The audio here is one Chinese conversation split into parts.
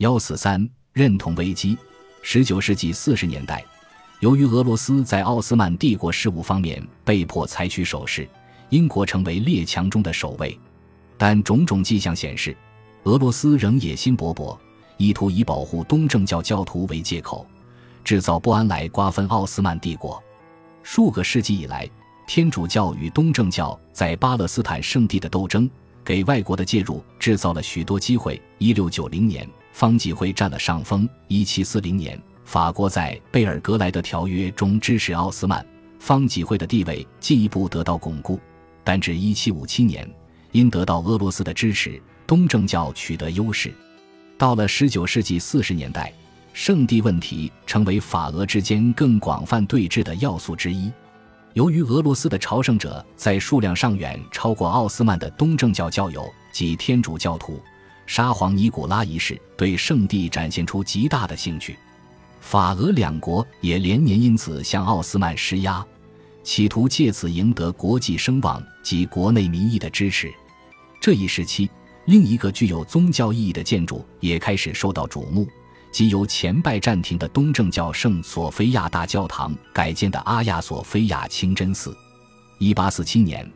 幺四三认同危机。十九世纪四十年代，由于俄罗斯在奥斯曼帝国事务方面被迫采取守势，英国成为列强中的首位。但种种迹象显示，俄罗斯仍野心勃勃，意图以保护东正教教徒为借口，制造不安来瓜分奥斯曼帝国。数个世纪以来，天主教与东正教在巴勒斯坦圣地的斗争，给外国的介入制造了许多机会。一六九零年。方济会占了上风。一七四零年，法国在贝尔格莱德条约中支持奥斯曼，方济会的地位进一步得到巩固。但至一七五七年，因得到俄罗斯的支持，东正教取得优势。到了十九世纪四十年代，圣地问题成为法俄之间更广泛对峙的要素之一。由于俄罗斯的朝圣者在数量上远超过奥斯曼的东正教教友及天主教徒。沙皇尼古拉一世对圣地展现出极大的兴趣，法俄两国也连年因此向奥斯曼施压，企图借此赢得国际声望及国内民意的支持。这一时期，另一个具有宗教意义的建筑也开始受到瞩目，即由前拜占庭的东正教圣索菲亚大教堂改建的阿亚索菲亚清真寺。一八四七年，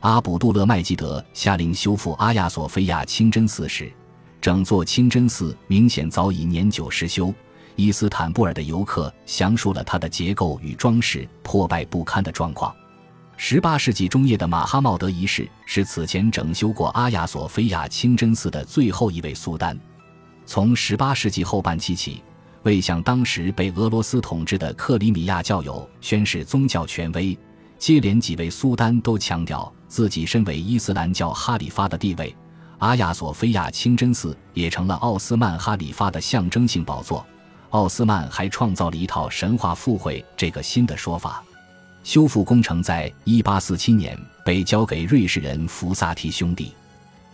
阿卜杜勒麦吉德下令修复阿亚索菲亚清真寺时。整座清真寺明显早已年久失修。伊斯坦布尔的游客详述了它的结构与装饰破败不堪的状况。18世纪中叶的马哈茂德一世是此前整修过阿亚索菲亚清真寺的最后一位苏丹。从18世纪后半期起，为向当时被俄罗斯统治的克里米亚教友宣示宗教权威，接连几位苏丹都强调自己身为伊斯兰教哈里发的地位。阿亚索菲亚清真寺也成了奥斯曼哈里发的象征性宝座。奥斯曼还创造了一套神话附会这个新的说法。修复工程在1847年被交给瑞士人福萨提兄弟。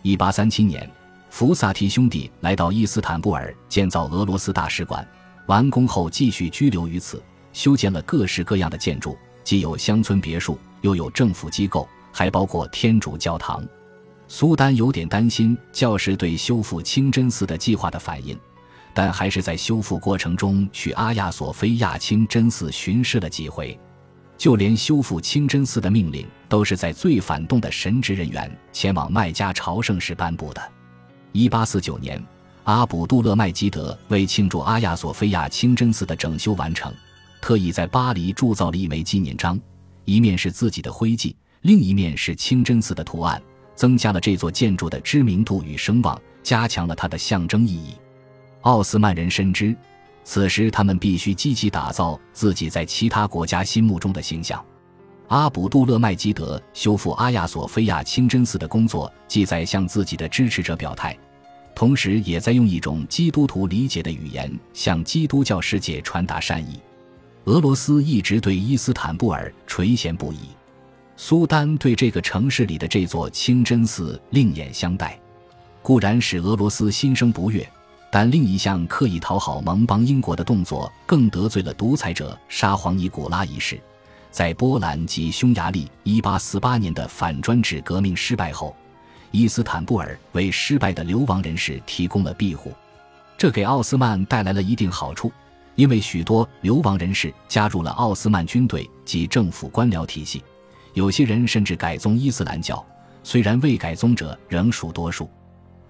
1837年，福萨提兄弟来到伊斯坦布尔建造俄罗斯大使馆，完工后继续居留于此，修建了各式各样的建筑，既有乡村别墅，又有政府机构，还包括天主教堂。苏丹有点担心教士对修复清真寺的计划的反应，但还是在修复过程中去阿亚索菲亚清真寺巡视了几回。就连修复清真寺的命令，都是在最反动的神职人员前往麦加朝圣时颁布的。一八四九年，阿卜杜勒麦基德为庆祝阿亚索菲亚清真寺的整修完成，特意在巴黎铸造了一枚纪念章，一面是自己的徽记，另一面是清真寺的图案。增加了这座建筑的知名度与声望，加强了它的象征意义。奥斯曼人深知，此时他们必须积极打造自己在其他国家心目中的形象。阿卜杜勒麦基德修复阿亚索菲亚清真寺的工作，既在向自己的支持者表态，同时也在用一种基督徒理解的语言向基督教世界传达善意。俄罗斯一直对伊斯坦布尔垂涎不已。苏丹对这个城市里的这座清真寺另眼相待，固然使俄罗斯心生不悦，但另一项刻意讨好盟邦英国的动作更得罪了独裁者沙皇尼古拉一世。在波兰及匈牙利1848年的反专制革命失败后，伊斯坦布尔为失败的流亡人士提供了庇护，这给奥斯曼带来了一定好处，因为许多流亡人士加入了奥斯曼军队及政府官僚体系。有些人甚至改宗伊斯兰教，虽然未改宗者仍属多数。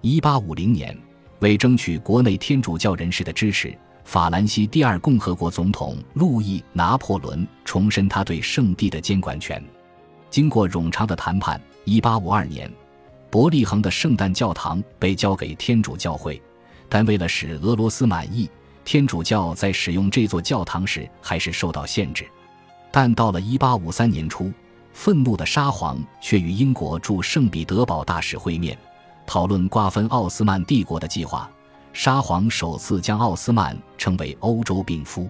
一八五零年，为争取国内天主教人士的支持，法兰西第二共和国总统路易·拿破仑重申他对圣地的监管权。经过冗长的谈判，一八五二年，伯利恒的圣诞教堂被交给天主教会，但为了使俄罗斯满意，天主教在使用这座教堂时还是受到限制。但到了一八五三年初，愤怒的沙皇却与英国驻圣彼得堡大使会面，讨论瓜分奥斯曼帝国的计划。沙皇首次将奥斯曼称为欧洲病夫。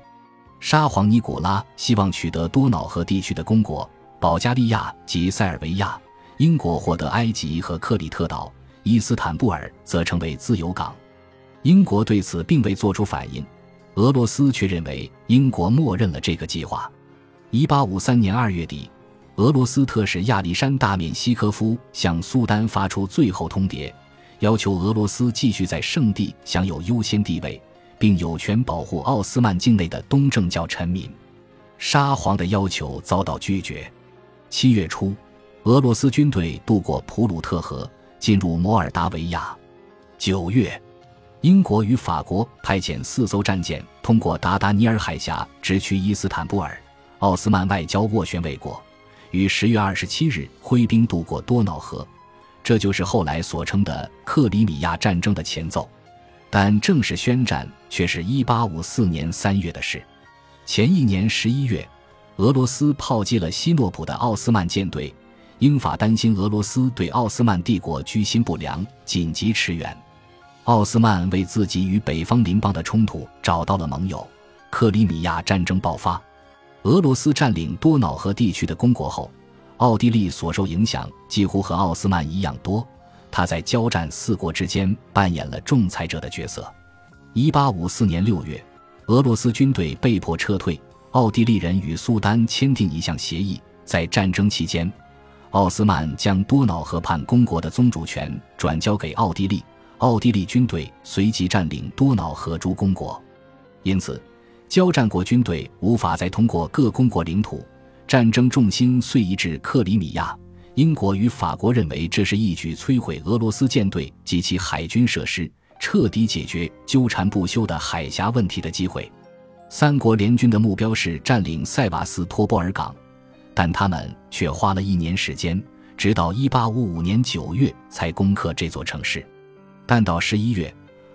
沙皇尼古拉希望取得多瑙河地区的公国保加利亚及塞尔维亚，英国获得埃及和克里特岛，伊斯坦布尔则成为自由港。英国对此并未作出反应，俄罗斯却认为英国默认了这个计划。一八五三年二月底。俄罗斯特使亚历山大·缅西科夫向苏丹发出最后通牒，要求俄罗斯继续在圣地享有优先地位，并有权保护奥斯曼境内的东正教臣民。沙皇的要求遭到拒绝。七月初，俄罗斯军队渡过普鲁特河，进入摩尔达维亚。九月，英国与法国派遣四艘战舰通过达达尼尔海峡，直趋伊斯坦布尔。奥斯曼外交斡旋未果，于十月二十七日挥兵渡过多瑙河。这就是后来所称的克里米亚战争的前奏，但正式宣战却是一八五四年三月的事。前一年十一月，俄罗斯炮击了西诺普的奥斯曼舰队，英法担心俄罗斯对奥斯曼帝国居心不良，紧急驰援。奥斯曼为自己与北方邻邦的冲突找到了盟友，克里米亚战争爆发，俄罗斯占领多瑙河地区的公国后。奥地利所受影响几乎和奥斯曼一样多，他在交战四国之间扮演了仲裁者的角色。一八五四年六月，俄罗斯军队被迫撤退，奥地利人与苏丹签订一项协议，在战争期间，奥斯曼将多瑙河畔公国的宗主权转交给奥地利，奥地利军队随即占领多瑙河诸公国，因此，交战国军队无法再通过各公国领土。战争重心遂移至克里米亚。英国与法国认为这是一举摧毁俄罗斯舰队及其海军设施、彻底解决纠缠不休的海峡问题的机会。三国联军的目标是占领塞瓦斯托波尔港，但他们却花了一年时间，直到1855年9月才攻克这座城市。但到11月，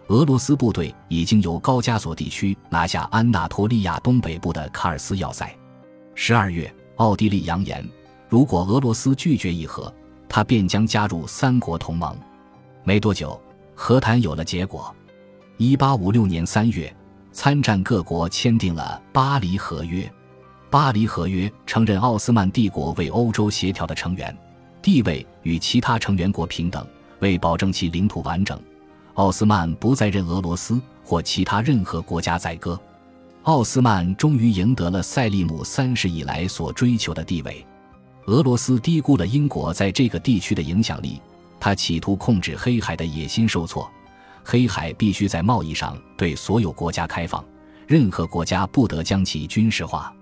俄罗斯部队已经由高加索地区拿下安纳托利亚东北部的卡尔斯要塞。12月。奥地利扬言，如果俄罗斯拒绝议和，他便将加入三国同盟。没多久，和谈有了结果。1856年3月，参战各国签订了《巴黎合约》。《巴黎合约》承认奥斯曼帝国为欧洲协调的成员，地位与其他成员国平等。为保证其领土完整，奥斯曼不再任俄罗斯或其他任何国家宰割。奥斯曼终于赢得了塞利姆三世以来所追求的地位。俄罗斯低估了英国在这个地区的影响力，他企图控制黑海的野心受挫。黑海必须在贸易上对所有国家开放，任何国家不得将其军事化。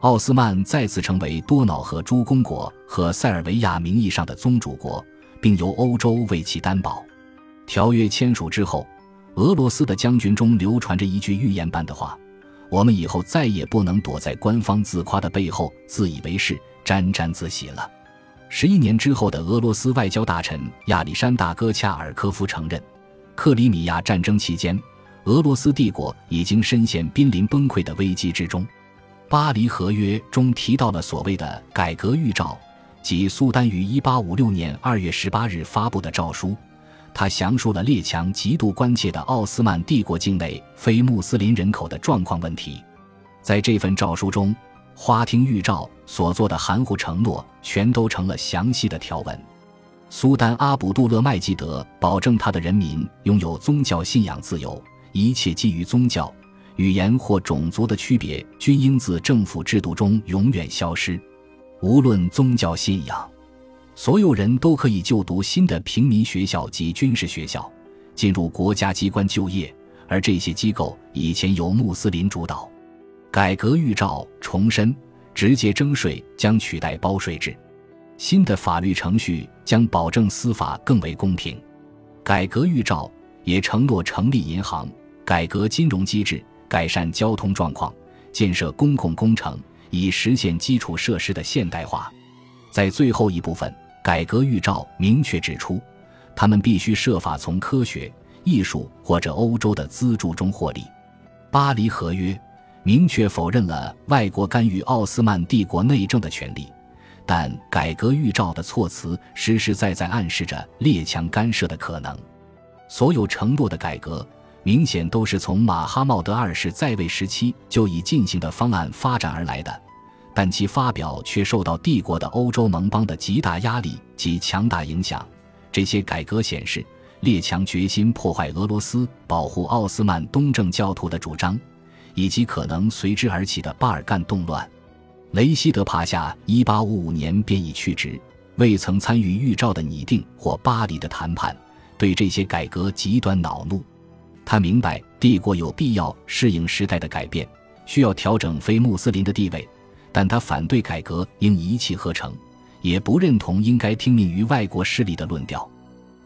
奥斯曼再次成为多瑙河诸公国和塞尔维亚名义上的宗主国，并由欧洲为其担保。条约签署之后，俄罗斯的将军中流传着一句预言般的话。我们以后再也不能躲在官方自夸的背后自以为是、沾沾自喜了。十一年之后的俄罗斯外交大臣亚历山大·戈恰尔科夫承认，克里米亚战争期间，俄罗斯帝国已经深陷濒临崩溃的危机之中。巴黎合约中提到了所谓的改革预兆，即苏丹于一八五六年二月十八日发布的诏书。他详述了列强极度关切的奥斯曼帝国境内非穆斯林人口的状况问题。在这份诏书中，花厅预兆所做的含糊承诺全都成了详细的条文。苏丹阿卜杜勒麦基德保证他的人民拥有宗教信仰自由，一切基于宗教、语言或种族的区别均应自政府制度中永远消失，无论宗教信仰。所有人都可以就读新的平民学校及军事学校，进入国家机关就业，而这些机构以前由穆斯林主导。改革预兆重申，直接征税将取代包税制，新的法律程序将保证司法更为公平。改革预兆也承诺成立银行，改革金融机制，改善交通状况，建设公共工程，以实现基础设施的现代化。在最后一部分。改革预兆明确指出，他们必须设法从科学、艺术或者欧洲的资助中获利。巴黎合约明确否认了外国干预奥斯曼帝国内政的权利，但改革预兆的措辞实实在在暗示着列强干涉的可能。所有承诺的改革明显都是从马哈茂德二世在位时期就已进行的方案发展而来的。但其发表却受到帝国的欧洲盟邦的极大压力及强大影响。这些改革显示，列强决心破坏俄罗斯保护奥斯曼东正教徒的主张，以及可能随之而起的巴尔干动乱。雷希德帕夏1855年便已去职，未曾参与预兆的拟定或巴黎的谈判，对这些改革极端恼怒。他明白帝国有必要适应时代的改变，需要调整非穆斯林的地位，但他反对改革应一气呵成，也不认同应该听命于外国势力的论调。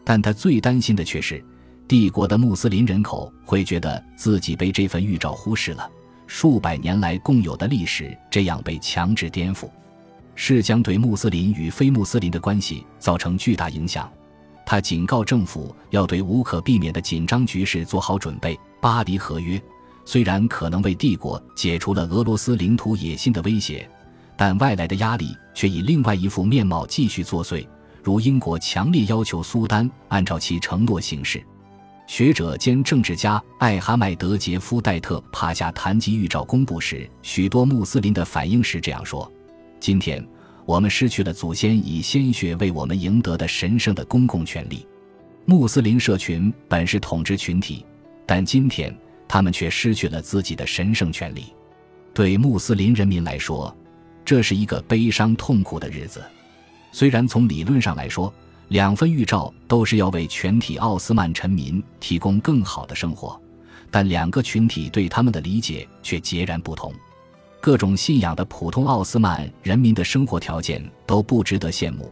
但他最担心的却是，帝国的穆斯林人口会觉得自己被这份预兆忽视了，数百年来共有的历史这样被强制颠覆。是将对穆斯林与非穆斯林的关系造成巨大影响。他警告政府要对无可避免的紧张局势做好准备。巴黎合约虽然可能为帝国解除了俄罗斯领土野心的威胁，但外来的压力却以另外一副面貌继续作祟。如英国强烈要求苏丹按照其承诺行事。学者兼政治家艾哈迈德·杰夫·戴特帕夏谈及预兆公布时，许多穆斯林的反应时这样说。今天，我们失去了祖先以鲜血为我们赢得的神圣的公共权利。穆斯林社群本是统治群体，但今天他们却失去了自己的神圣权利。对穆斯林人民来说，这是一个悲伤痛苦的日子。虽然从理论上来说，两份预兆都是要为全体奥斯曼臣民提供更好的生活，但两个群体对他们的理解却截然不同。各种信仰的普通奥斯曼人民的生活条件都不值得羡慕，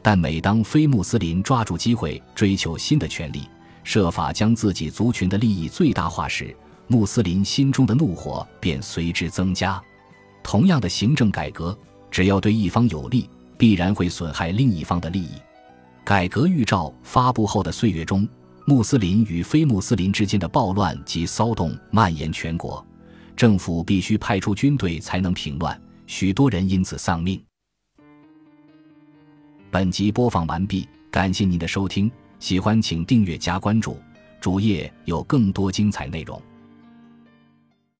但每当非穆斯林抓住机会追求新的权利，设法将自己族群的利益最大化时，穆斯林心中的怒火便随之增加。同样的行政改革，只要对一方有利，必然会损害另一方的利益。改革预兆发布后的岁月中，穆斯林与非穆斯林之间的暴乱及骚动蔓延全国。政府必须派出军队才能平乱，许多人因此丧命。本集播放完毕，感谢您的收听，喜欢请订阅加关注，主页有更多精彩内容。